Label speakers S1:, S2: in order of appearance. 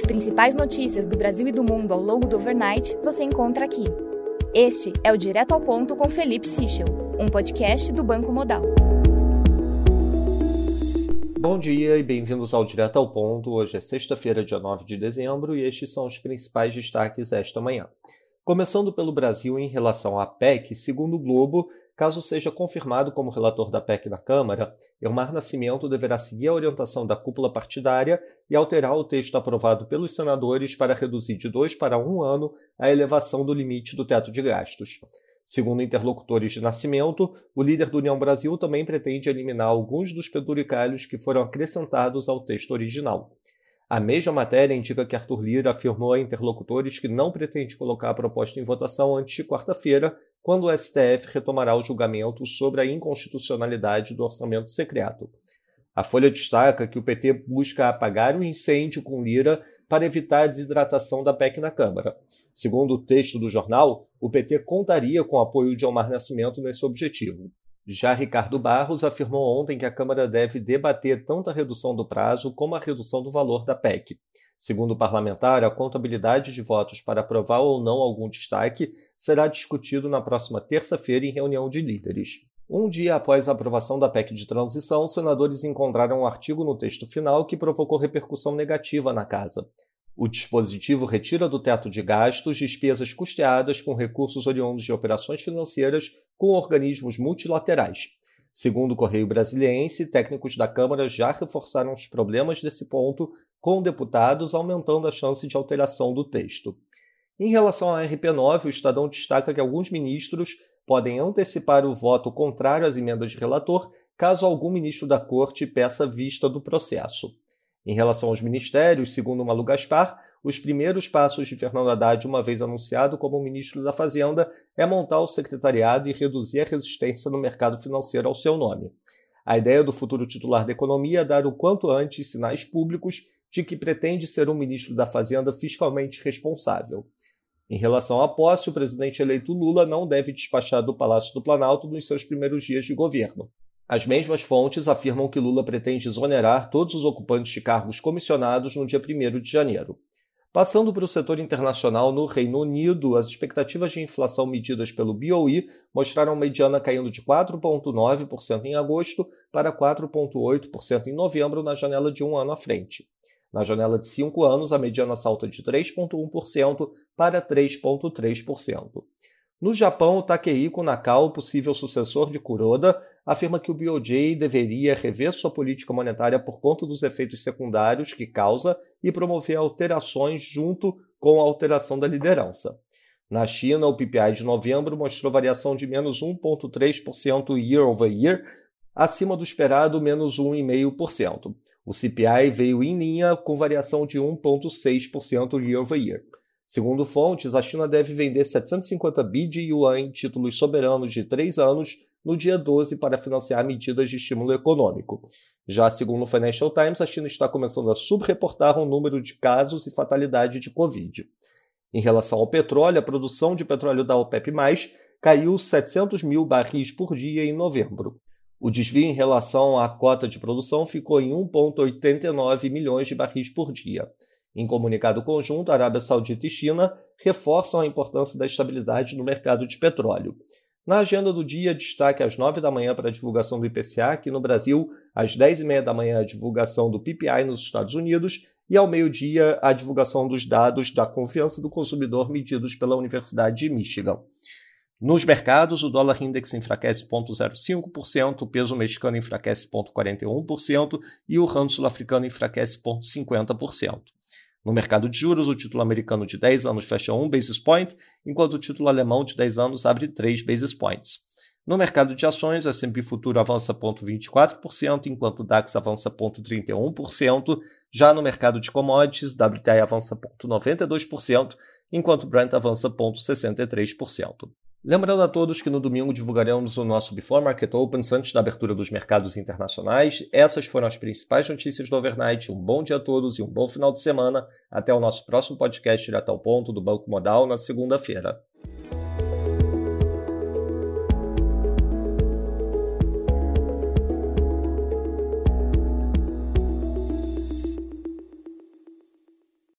S1: As principais notícias do Brasil e do mundo ao longo do overnight você encontra aqui. Este é o Direto ao Ponto com Felipe Sichel, um podcast do Banco Modal.
S2: Bom dia e bem-vindos ao Direto ao Ponto. Hoje é sexta-feira, dia 9 de dezembro, e estes são os principais destaques esta manhã. Começando pelo Brasil em relação à PEC, segundo o Globo, Caso seja confirmado como relator da PEC na Câmara, Elmar Nascimento deverá seguir a orientação da cúpula partidária e alterar o texto aprovado pelos senadores para reduzir de dois para um ano a elevação do limite do teto de gastos. Segundo interlocutores de Nascimento, o líder do União Brasil também pretende eliminar alguns dos penduricalhos que foram acrescentados ao texto original. A mesma matéria indica que Arthur Lira afirmou a interlocutores que não pretende colocar a proposta em votação antes de quarta-feira, quando o STF retomará o julgamento sobre a inconstitucionalidade do orçamento secreto. A Folha destaca que o PT busca apagar o incêndio com Lira para evitar a desidratação da PEC na Câmara. Segundo o texto do jornal, o PT contaria com o apoio de Omar Nascimento nesse objetivo. Já Ricardo Barros afirmou ontem que a Câmara deve debater tanto a redução do prazo como a redução do valor da PEC. Segundo o parlamentar, a contabilidade de votos para aprovar ou não algum destaque será discutido na próxima terça-feira em reunião de líderes. Um dia após a aprovação da PEC de transição, senadores encontraram um artigo no texto final que provocou repercussão negativa na casa. O dispositivo retira do teto de gastos despesas custeadas com recursos oriundos de operações financeiras com organismos multilaterais. Segundo o Correio Brasiliense, técnicos da Câmara já reforçaram os problemas desse ponto com deputados, aumentando a chance de alteração do texto. Em relação à RP9, o Estadão destaca que alguns ministros podem antecipar o voto contrário às emendas de relator caso algum ministro da Corte peça vista do processo. Em relação aos ministérios, segundo Malu Gaspar, os primeiros passos de Fernando Haddad, uma vez anunciado como ministro da Fazenda, é montar o secretariado e reduzir a resistência no mercado financeiro ao seu nome. A ideia do futuro titular da economia é dar o quanto antes sinais públicos de que pretende ser um ministro da Fazenda fiscalmente responsável. Em relação à posse, o presidente eleito Lula não deve despachar do Palácio do Planalto nos seus primeiros dias de governo. As mesmas fontes afirmam que Lula pretende exonerar todos os ocupantes de cargos comissionados no dia 1 de janeiro. Passando para o setor internacional, no Reino Unido, as expectativas de inflação medidas pelo BOE mostraram mediana caindo de 4,9% em agosto para 4,8% em novembro na janela de um ano à frente. Na janela de cinco anos, a mediana salta de 3,1% para 3,3%. No Japão, o Takehiko Nakao, possível sucessor de Kuroda, afirma que o BOJ deveria rever sua política monetária por conta dos efeitos secundários que causa e promover alterações junto com a alteração da liderança. Na China, o PPI de novembro mostrou variação de menos 1,3% year over year, acima do esperado menos 1,5%. O CPI veio em linha com variação de 1,6% year over year. Segundo fontes, a China deve vender 750 bi de yuan em títulos soberanos de três anos no dia 12 para financiar medidas de estímulo econômico. Já segundo o Financial Times, a China está começando a subreportar o número de casos e fatalidade de Covid. Em relação ao petróleo, a produção de petróleo da OPEP+, caiu 700 mil barris por dia em novembro. O desvio em relação à cota de produção ficou em 1,89 milhões de barris por dia. Em comunicado conjunto, Arábia Saudita e China reforçam a importância da estabilidade no mercado de petróleo. Na agenda do dia, destaque às 9 da manhã para a divulgação do IPCA aqui no Brasil, às 10 e meia da manhã a divulgação do PPI nos Estados Unidos e ao meio-dia a divulgação dos dados da confiança do consumidor medidos pela Universidade de Michigan. Nos mercados, o dólar index enfraquece 0,05%, o peso mexicano enfraquece 0,41% e o rand sul-africano enfraquece 0,50%. No mercado de juros, o título americano de 10 anos fecha 1 basis point, enquanto o título alemão de 10 anos abre 3 basis points. No mercado de ações, o S&P Futuro avança 0,24%, enquanto o DAX avança 0,31%. Já no mercado de commodities, o WTI avança 0,92%, enquanto o Brent avança 0,63%. Lembrando a todos que no domingo divulgaremos o nosso Before Market Opens antes da abertura dos mercados internacionais. Essas foram as principais notícias do overnight. Um bom dia a todos e um bom final de semana. Até o nosso próximo podcast direto ao ponto do Banco Modal na segunda-feira.